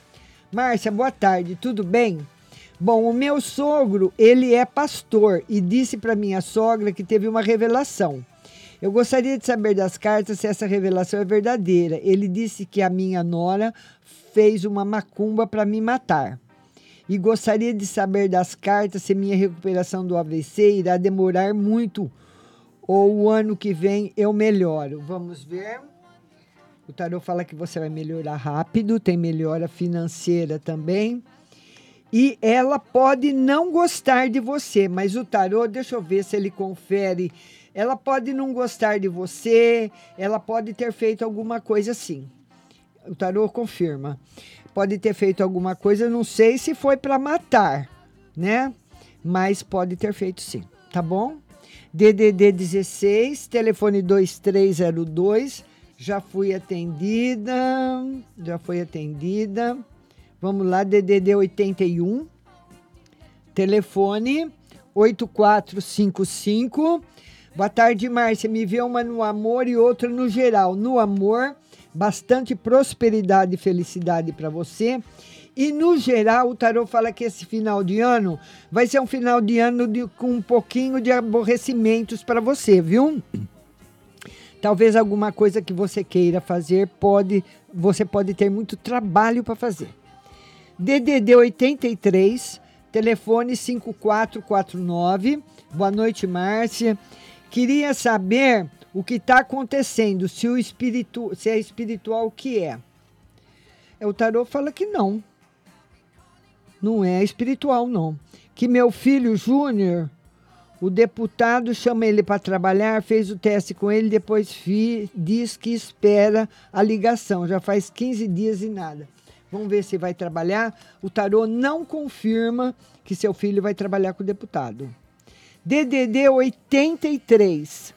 Márcia, boa tarde. Tudo bem? Bom, o meu sogro, ele é pastor e disse para minha sogra que teve uma revelação. Eu gostaria de saber das cartas se essa revelação é verdadeira. Ele disse que a minha nora fez uma macumba para me matar. E gostaria de saber das cartas se minha recuperação do AVC irá demorar muito ou o ano que vem eu melhoro. Vamos ver. O tarô fala que você vai melhorar rápido, tem melhora financeira também. E ela pode não gostar de você, mas o tarô, deixa eu ver se ele confere. Ela pode não gostar de você, ela pode ter feito alguma coisa assim. O tarô confirma. Pode ter feito alguma coisa, não sei se foi para matar, né? Mas pode ter feito sim, tá bom? DDD 16, telefone 2302. Já fui atendida, já fui atendida. Vamos lá, DDD 81, telefone 8455. Boa tarde, Márcia. Me vê uma no amor e outra no geral. No amor, bastante prosperidade e felicidade para você. E no geral, o tarô fala que esse final de ano vai ser um final de ano de- com um pouquinho de aborrecimentos para você, viu? Talvez alguma coisa que você queira fazer pode, você pode ter muito trabalho para fazer. DDD 83, telefone 5449. Boa noite, Márcia. Queria saber o que está acontecendo, se, o espiritu, se é espiritual, o que é. É, O tarô fala que não. Não é espiritual, não. Que meu filho Júnior, o deputado chama ele para trabalhar, fez o teste com ele, depois fi- diz que espera a ligação. Já faz 15 dias e nada. Vamos ver se vai trabalhar. O tarô não confirma que seu filho vai trabalhar com o deputado. DDD 83,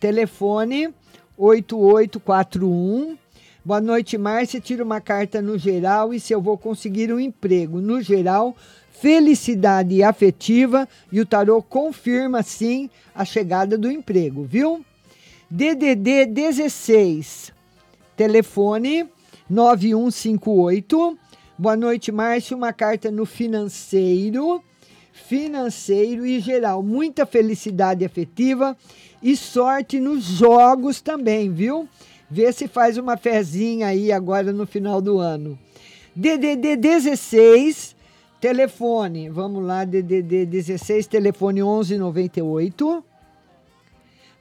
telefone 8841. Boa noite, Márcia. Tira uma carta no geral e se eu vou conseguir um emprego. No geral, felicidade afetiva e o tarô confirma sim a chegada do emprego, viu? DDD 16, telefone 9158. Boa noite, Márcia. Uma carta no financeiro, financeiro e geral. Muita felicidade afetiva e sorte nos jogos também, viu? Vê se faz uma fezinha aí agora no final do ano. DDD 16, telefone. Vamos lá, DDD 16, telefone 1198.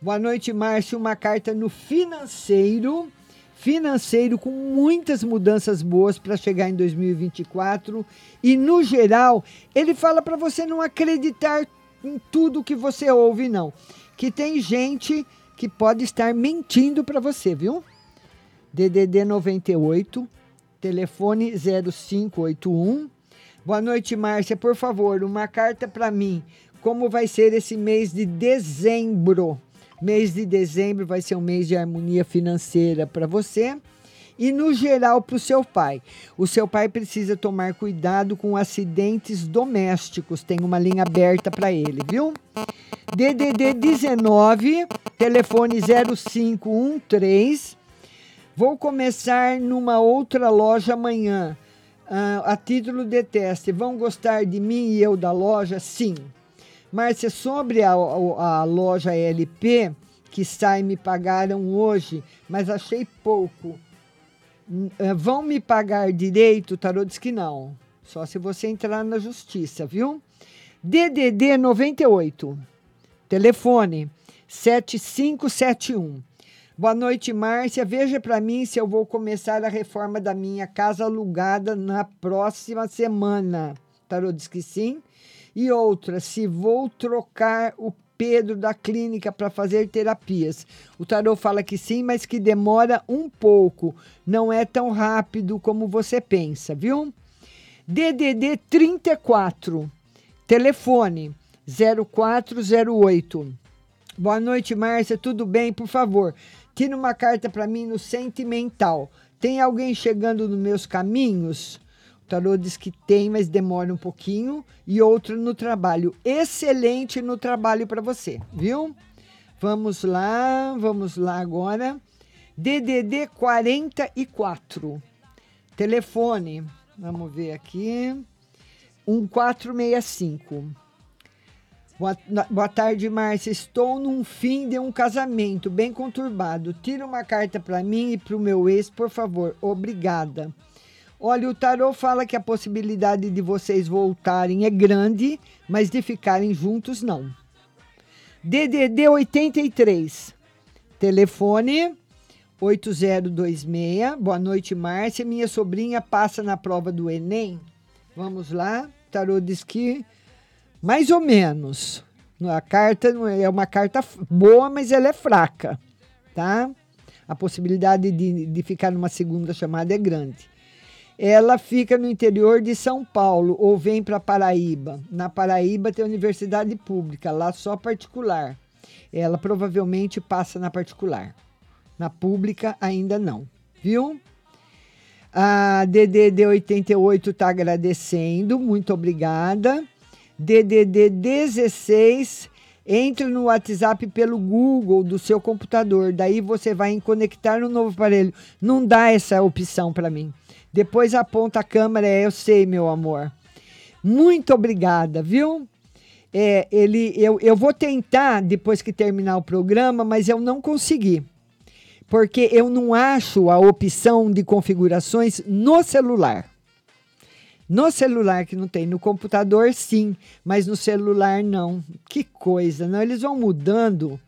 Boa noite, Márcio. Uma carta no financeiro. financeiro com muitas mudanças boas para chegar em 2024 e no geral, ele fala para você não acreditar em tudo que você ouve não, que tem gente que pode estar mentindo para você, viu? DDD 98, telefone 0581. Boa noite, Márcia. Por favor, uma carta para mim. Como vai ser esse mês de dezembro? Mês de dezembro vai ser um mês de harmonia financeira para você e no geral para o seu pai. O seu pai precisa tomar cuidado com acidentes domésticos. Tem uma linha aberta para ele, viu? DDD 19, telefone 0513. Vou começar numa outra loja amanhã. Ah, a título de teste, vão gostar de mim e eu da loja? Sim. Márcia, sobre a, a, a loja LP, que sai me pagaram hoje, mas achei pouco. Eh, Vão me pagar direito? O tarô diz que não. Só se você entrar na justiça, viu? DDD 98. Telefone 7571. Boa noite, Márcia. Veja para mim se eu vou começar a reforma da minha casa alugada na próxima semana. Tarô diz que sim. E outra, se vou trocar o Pedro da clínica para fazer terapias. O tarô fala que sim, mas que demora um pouco. Não é tão rápido como você pensa, viu? DDD 34. Telefone 0408. Boa noite, Márcia. Tudo bem? Por favor, tira uma carta para mim no sentimental. Tem alguém chegando nos meus caminhos? Tarô diz que tem, mas demora um pouquinho. E outro no trabalho. Excelente no trabalho para você, viu? Vamos lá, vamos lá agora. DDD 44. Telefone, vamos ver aqui. 1465. Boa, boa tarde, Márcia. Estou num fim de um casamento bem conturbado. Tira uma carta para mim e para o meu ex, por favor. Obrigada. Olha, o tarô fala que a possibilidade de vocês voltarem é grande, mas de ficarem juntos, não. DDD 83. Telefone 8026. Boa noite, Márcia. Minha sobrinha passa na prova do Enem. Vamos lá. O tarô diz que mais ou menos. A carta não é é uma carta boa, mas ela é fraca, tá? A possibilidade de, de ficar numa segunda chamada é grande. Ela fica no interior de São Paulo ou vem para Paraíba. Na Paraíba tem universidade pública, lá só particular. Ela provavelmente passa na particular. Na pública ainda não, viu? A DDD 88 está agradecendo, muito obrigada. DDD 16, entre no WhatsApp pelo Google do seu computador, daí você vai em conectar no novo aparelho. Não dá essa opção para mim. Depois aponta a câmera, é, eu sei, meu amor. Muito obrigada, viu? É, ele, eu, eu vou tentar depois que terminar o programa, mas eu não consegui porque eu não acho a opção de configurações no celular. No celular que não tem, no computador sim, mas no celular não. Que coisa, não? Eles vão mudando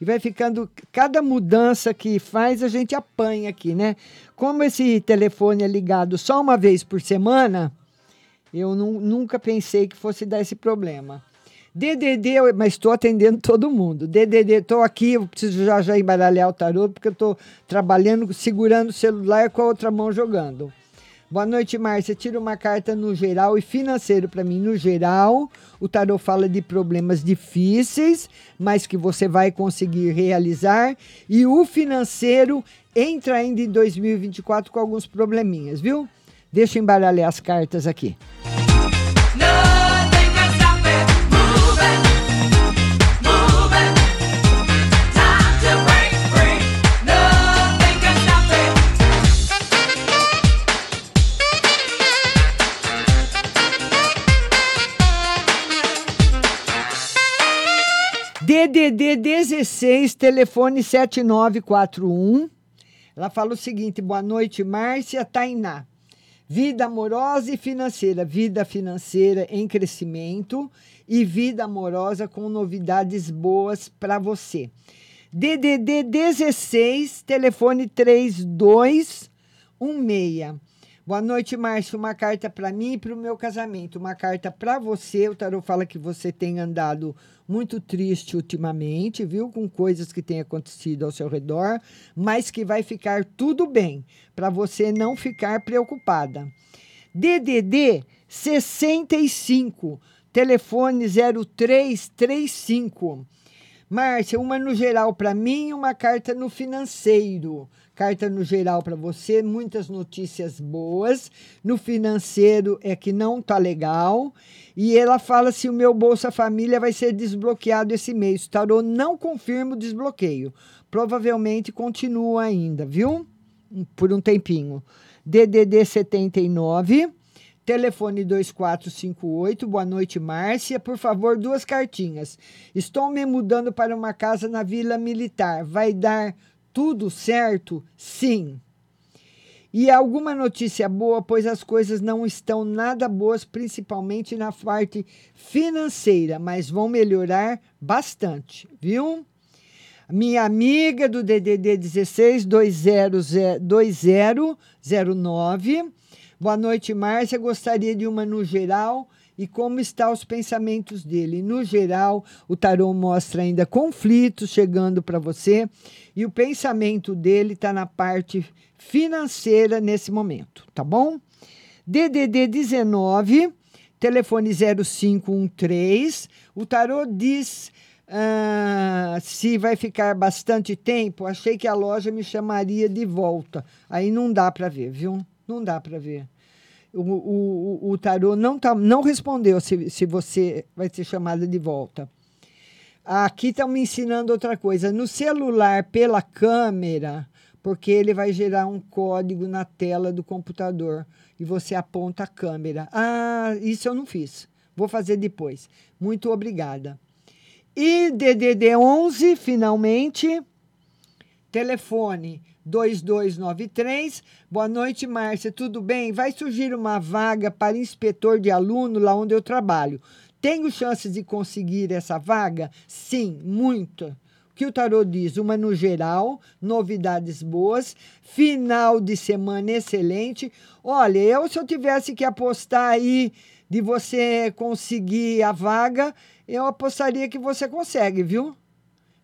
e vai ficando. Cada mudança que faz a gente apanha aqui, né? Como esse telefone é ligado só uma vez por semana, eu nu- nunca pensei que fosse dar esse problema. DDD, mas estou atendendo todo mundo. DDD, estou aqui, eu preciso já, já embaralhar o tarô, porque eu estou trabalhando, segurando o celular com a outra mão jogando. Boa noite, Márcia. Tira uma carta no geral e financeiro para mim. No geral, o tarô fala de problemas difíceis, mas que você vai conseguir realizar. E o financeiro entra ainda em 2024 com alguns probleminhas, viu? Deixa eu embaralhar as cartas aqui. DDD 16, telefone 7941. Ela fala o seguinte: boa noite, Márcia Tainá. Vida amorosa e financeira. Vida financeira em crescimento e vida amorosa com novidades boas para você. DDD 16, telefone 3216. Boa noite, Márcio. Uma carta para mim e para o meu casamento. Uma carta para você. O tarot fala que você tem andado muito triste ultimamente, viu? Com coisas que têm acontecido ao seu redor, mas que vai ficar tudo bem, para você não ficar preocupada. DDD 65, telefone 0335. Márcia, uma no geral para mim e uma carta no financeiro. Carta no geral para você, muitas notícias boas. No financeiro é que não tá legal. E ela fala se o meu Bolsa Família vai ser desbloqueado esse mês. O tarô não confirma o desbloqueio. Provavelmente continua ainda, viu? Por um tempinho. DDD 79 Telefone 2458. Boa noite, Márcia. Por favor, duas cartinhas. Estou me mudando para uma casa na Vila Militar. Vai dar tudo certo? Sim. E alguma notícia boa, pois as coisas não estão nada boas, principalmente na parte financeira, mas vão melhorar bastante, viu? Minha amiga do DDD 16 2009. Boa noite, Márcia. Gostaria de uma no geral e como estão os pensamentos dele. No geral, o tarô mostra ainda conflitos chegando para você e o pensamento dele está na parte financeira nesse momento, tá bom? DDD 19, telefone 0513. O tarô diz ah, se vai ficar bastante tempo. Achei que a loja me chamaria de volta. Aí não dá para ver, viu? Não dá para ver. O, o, o tarô não, tá, não respondeu se, se você vai ser chamada de volta. Aqui estão me ensinando outra coisa. No celular, pela câmera, porque ele vai gerar um código na tela do computador e você aponta a câmera. Ah, isso eu não fiz. Vou fazer depois. Muito obrigada. E DDD 11, finalmente, telefone 2293. Boa noite, Márcia. Tudo bem? Vai surgir uma vaga para inspetor de aluno lá onde eu trabalho. Tenho chances de conseguir essa vaga? Sim, muito. O que o tarô diz? Uma no geral, novidades boas, final de semana excelente. Olha, eu se eu tivesse que apostar aí de você conseguir a vaga, eu apostaria que você consegue, viu?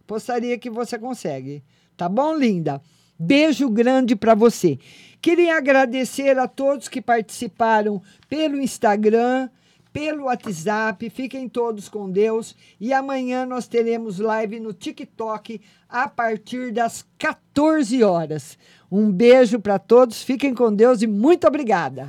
Apostaria que você consegue. Tá bom, linda? Beijo grande para você. Queria agradecer a todos que participaram pelo Instagram, pelo WhatsApp. Fiquem todos com Deus. E amanhã nós teremos live no TikTok a partir das 14 horas. Um beijo para todos. Fiquem com Deus e muito obrigada.